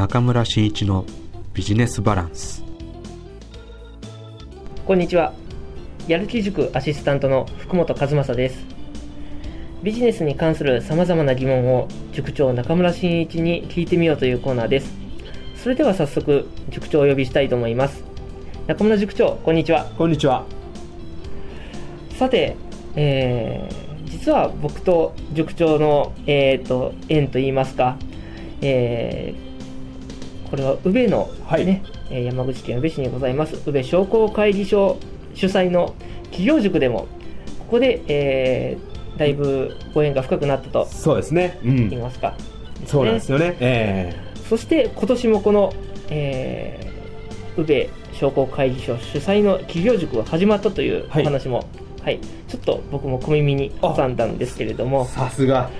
中村真一のビジネスバランス。こんにちは。やる気塾アシスタントの福本和正です。ビジネスに関するさまざまな疑問を塾長中村真一に聞いてみようというコーナーです。それでは早速塾長をお呼びしたいと思います。中村塾長こんにちは。こんにちは。さて、えー、実は僕と塾長の、えーと、縁といいますか、えー、これは宇部の、ね、はい、山口県宇部市にございます。宇部商工会議所主催の企業塾でもここで、えー、だいぶご縁が深くなったとそうですね、うん、言いますか、そうなんですよね、えー、そして今年もこの、えー、宇部商工会議所主催の企業塾が始まったというお話も、はい、はい、ちょっと僕も小耳に挟んだんですけれども。さすが。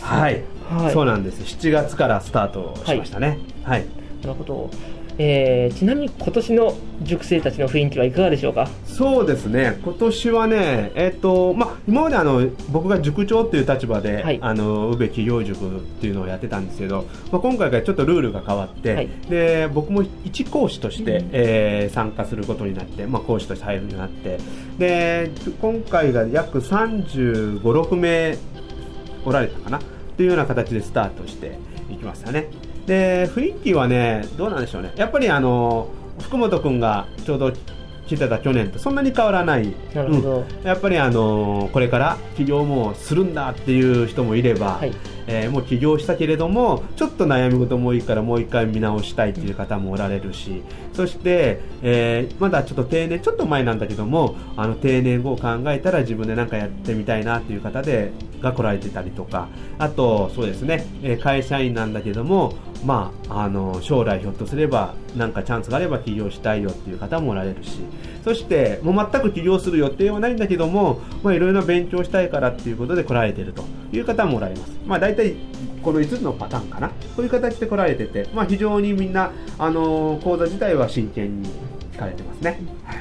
はい、はい、そうなんです。7月からスタートしましたね。はい、はい、なるほどえー、ちなみに今年の塾生たちの雰囲気はいかがでしょうか？そうですね、今年はね、えーとまあ、今まであの僕が塾長という立場で、はい、あの宇部企業塾っていうのをやってたんですけど、まあ、今回からちょっとルールが変わって、はい、で僕も一講師として、うん、えー、参加することになって、まあ、講師として入るようになってで今回が約35、6名おられたかな？というような形でスタートしていきましたね。で雰囲気はねどうなんでしょうね。やっぱりあの福本君がちょうど来てた去年とそんなに変わらない。なるほど、うん、やっぱりあのこれから起業もするんだっていう人もいれば、はい、えー、もう起業したけれどもちょっと悩み事もいいからもう一回見直したいっていう方もおられるしそして、えー、まだちょっと定年ちょっと前なんだけどもあの定年後を考えたら自分で何かやってみたいなっていう方でが来られてたりとか。あとそうですね。会社員なんだけどもまあ、あの将来ひょっとすれば何かチャンスがあれば起業したいよっていう方もおられるしそしてもう全く起業する予定はないんだけどもいろいろ勉強したいからっていうことで来られてるという方もおられます、まあ、大体この5つのパターンかな。こういう形で来られてて、まあ、非常にみんなあの講座自体は真剣に聞かれてますね、はい、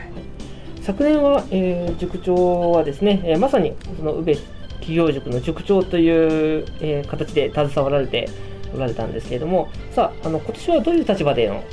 昨年は、えー、塾長はですね、えー、まさにその宇部企業塾の塾長という、えー、形で携わられておられたんですけれどもさああの今年はどういう立場での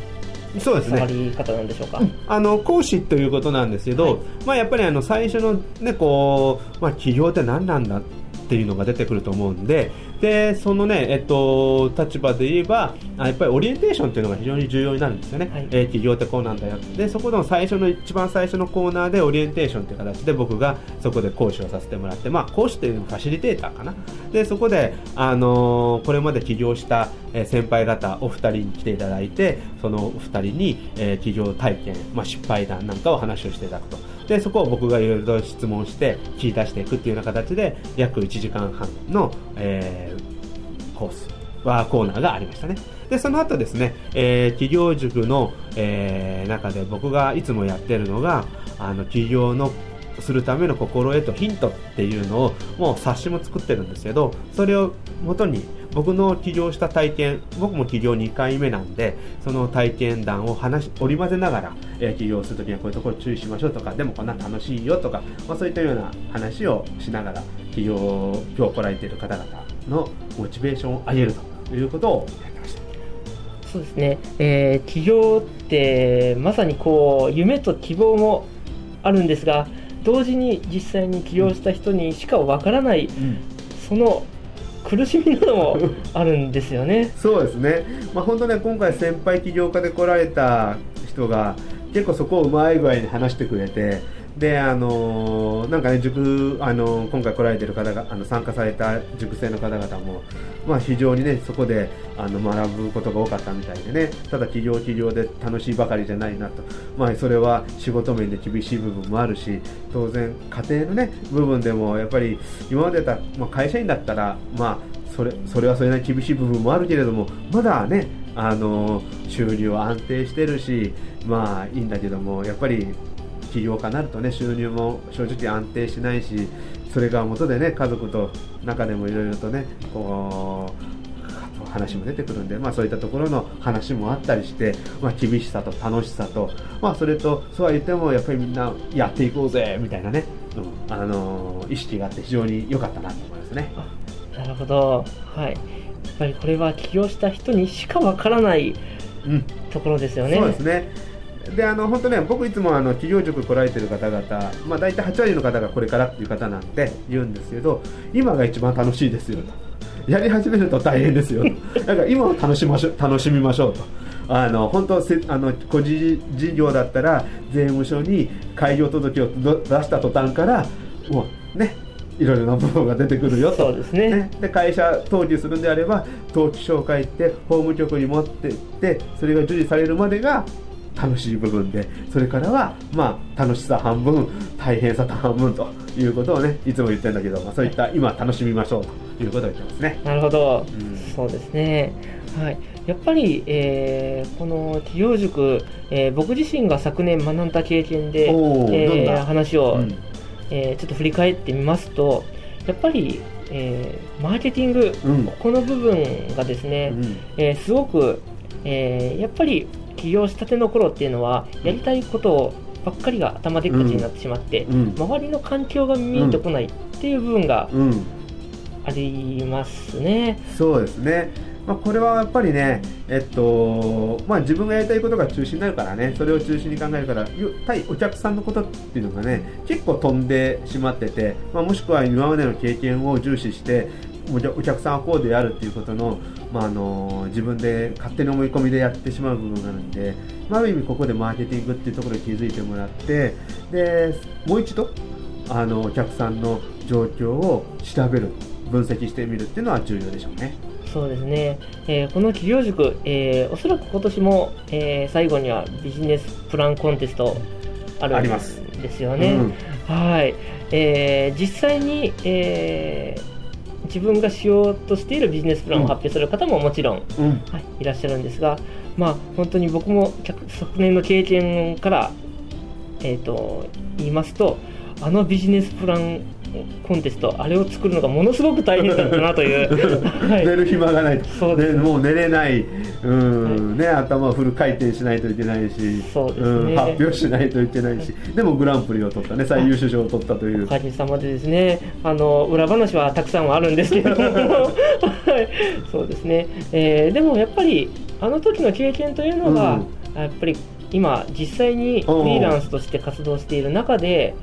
そうですね。触り方なんでしょうか？あの講師ということなんですけど、はい、まあやっぱりあの最初のねこうまあ企業って何なんだっていうのが出てくると思うんで、でそのね、えっと、立場で言えばあやっぱりオリエンテーションっていうのが非常に重要になるんですよね、はい、えー、企業ってこうなんだよでそこの最初の一番最初のコーナーでオリエンテーションという形で僕がそこで講師をさせてもらって、まあ、講師というのファシリテーターかな。でそこで、あのー、これまで起業した先輩方お二人に来ていただいてそのお二人に、えー、起業体験、まあ、失敗談なんかを話をしていただくとでそこを僕がいろいろと質問して聞き出していくっていうような形で約1時間半の、えー、コースはコーナーがありましたね。でその後ですね、えー、企業塾の、えー、中で僕がいつもやってるのがあの企業のするための心得とヒントっていうのをもう冊子も作ってるんですけどそれをもとに僕の起業した体験僕も起業2回目なんでその体験談を話織り交ぜながら、えー、起業するときにはこういうところ注意しましょうとかでもこんな楽しいよとか、まあ、そういったような話をしながら起業今日来られている方々のモチベーションを上げるということをやってました。そうですね、えー、起業ってまさにこう夢と希望もあるんですが同時に実際に起業した人にしかわからない、うん、その苦しみなどもあるんですよね。そうですね、まあ、本当ね今回先輩起業家で来られた人が結構そこをうまい具合に話してくれてであのなんかね塾あの今回来られてる方があの参加された塾生の方々も、まあ、非常にねそこであの学ぶことが多かったみたいでねただ企業企業で楽しいばかりじゃないなと、まあ、それは仕事面で厳しい部分もあるし当然家庭のね部分でもやっぱり今までだった、まあ、会社員だったらまあそれそれはそれなりに厳しい部分もあるけれどもまだねあの収入は安定してるしまあいいんだけどもやっぱり起業家になるとね収入も正直安定しないしそれが元でね家族と中でもいろいろとねこう話も出てくるんで、まあ、そういったところの話もあったりして、まあ、厳しさと楽しさと、まあ、それとそうは言ってもやっぱりみんなやっていこうぜみたいなね、うん、あの意識があって非常に良かったなと思いますね。なるほど、はいぱりこれは起業した人にしかわからないうんところですよね。そうですね。であの本当ね、僕いつもあの企業塾来られてる方々、まあ、大体8割の方がこれからっていう方なんで言うんですけど、今が一番楽しいですよと、やり始めると大変ですよと、だから今を楽しましょ楽しみましょうと。あの本当せあの個人事業だったら税務署に開業届をど出した途端からもうねいろいろな部分が出てくるよと。そうですね。で会社登記するんであれば登記証を書いて法務局に持ってってそれが受理されるまでが楽しい部分でそれからはまあ楽しさ半分大変さ半分ということをねいつも言ってるんだけど、まあ、そういった今楽しみましょうということを言ってますね。なるほど、うん。そうですね。はい。やっぱり、えーこの企業塾、えー僕自身が昨年学んだ経験で、えーな？話を、うんえーちょっと振り返ってみますと、やっぱり、えーマーケティング、うん。ここの部分がですね、うん。えーすごく、えーやっぱり起業したての頃っていうのは、やりたいことばっかりが頭でっかちになってしまって、うん。周りの環境が見えてこないっていう部分がうん。ありますね。そうですね、まあ、これはやっぱりね、えっとまあ、自分がやりたいことが中心になるからね、それを中心に考えるから、対お客さんのことっていうのがね、結構飛んでしまってて、まあ、もしくは今までの経験を重視して、お客お客さんはこうであるっていうことの、まあ、あの自分で勝手に思い込みでやってしまう部分があるんで、まあ、ある意味ここでマーケティングっていうところに気づいてもらってでもう一度あのお客さんの状況を調べる分析してみるっていうのは重要でしょうね。そうですね、えーこの企業塾、えーおそらく今年も、えー最後にはビジネスプランコンテストあるんですよね。うん。はい、えー実際に、えー自分がしようとしているビジネスプランを発表する方ももちろん、うん。はい、いらっしゃるんですが、まあ、本当に僕も客昨年の経験から、えー、と言いますとあのビジネスプランコンテストあれを作るのがものすごく大変だったなという、はい。寝る暇がない。そうです。ねもう寝れない、うん。ね、頭をフル回転しないといけないし。そうですね。ん。発表しないといけないし、でもグランプリを取ったね。最優秀賞を取ったという。おかげさまでですね。あの裏話はたくさんはあるんですけれども、はい、そうですね、えーでもやっぱりあの時の経験というのが、やっぱり今実際にフリーランスとして活動している中で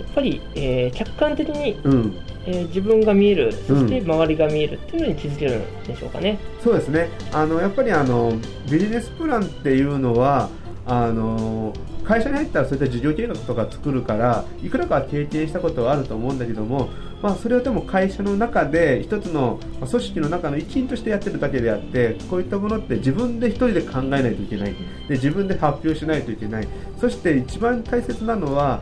やっぱり、えー客観的に、うん。えー自分が見えるそしてうん周りが見えるっていうのに気づけるんでしょうかね。そうですね。あのやっぱりあのビジネスプランっていうのはあの会社に入ったらそういった事業計画とか作るからいくらかは経験したことはあると思うんだけども、まあ、それはでも会社の中で一つのまあ組織の中の一員としてやってるだけであってこういったものって自分で一人で考えないといけない。で自分で発表しないといけない。そして一番大切なのは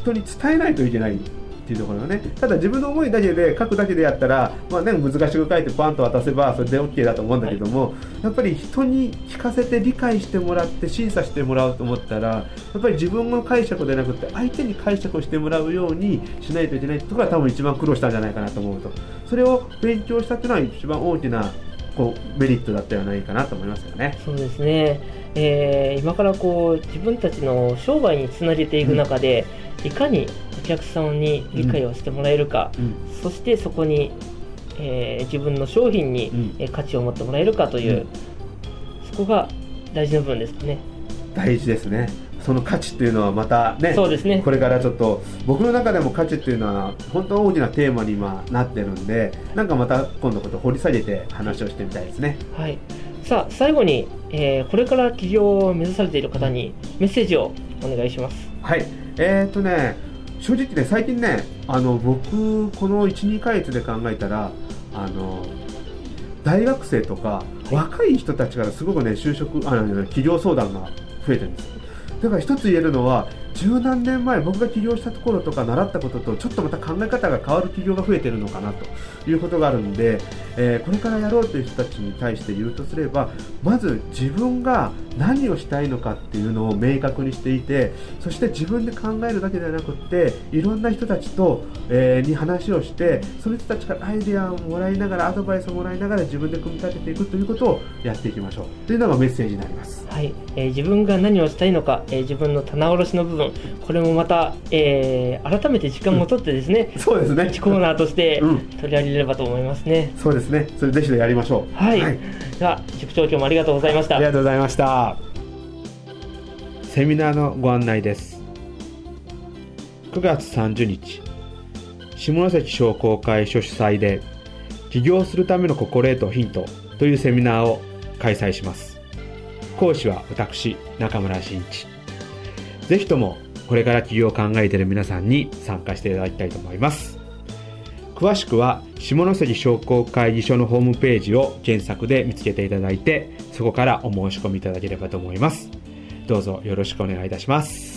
人に伝えないといけないっていうところがね。ただ自分の思いだけで書くだけでやったら、まあね、難しく書いてパンと渡せばそれで OK だと思うんだけども、やっぱり人に聞かせて理解してもらって審査してもらおうと思ったらやっぱり自分の解釈でなくて相手に解釈をしてもらうようにしないといけないってところが多分一番苦労したんじゃないかなと思うと。それを勉強したっていうのは一番大きなこうメリットだったんじゃないかなと思いますよね。そうですね、えー今からこう自分たちの商売につなげていく中で、いかにお客さんに理解をしてもらえるか、うん。そしてそこに、えー自分の商品に、うん。えー価値を持ってもらえるかという、うん。そこが大事な部分ですかね。大事ですね。その価値っていうのはまたねそうですね。これからちょっと僕の中でも価値っていうのは本当大きなテーマに今なってるんでなんかまた今度こと掘り下げて話をしてみたいですね。はい、さあ最後に、えーこれから起業を目指されている方にメッセージをお願いします。はい。えー、っとね正直ね最近ねあの僕この12ヶ月で考えたらあの大学生とか若い人たちからすごくね就職あの企業相談が増えてるんです。だから一つ言えるのは十何年前僕が起業したところとか習ったこととちょっとまた考え方が変わる企業が増えてるのかなということがあるんで、えーこれからやろうという人たちに対して言うとすればまず自分が何をしたいのかっていうのを明確にしていてそして自分で考えるだけではなくっていろんな人たちと、えーに話をしてその人たちからアイデアをもらいながらアドバイスをもらいながら自分で組み立てていくということをやっていきましょうというのがメッセージになります。はい、えー自分が何をしたいのか、えー自分の棚卸しの部分分これもまた、えー改めて時間を取ってですね、そうですね。1コーナーとしてうん。取り上げれればと思いますね、そうですね。それぜひやりましょう。はい、では塾長今日もありがとうございました。ありがとうございました。セミナーのご案内です。9月30日下関商工会所主催で起業するための心得とヒントというセミナーを開催します。講師は私中村真一ぜひともこれから起業を考えている皆さんに参加していただきたいと思います。詳しくは下関商工会議所のホームページを検索で見つけていただいてそこからお申し込みいただければと思います。どうぞよろしくお願いいたします。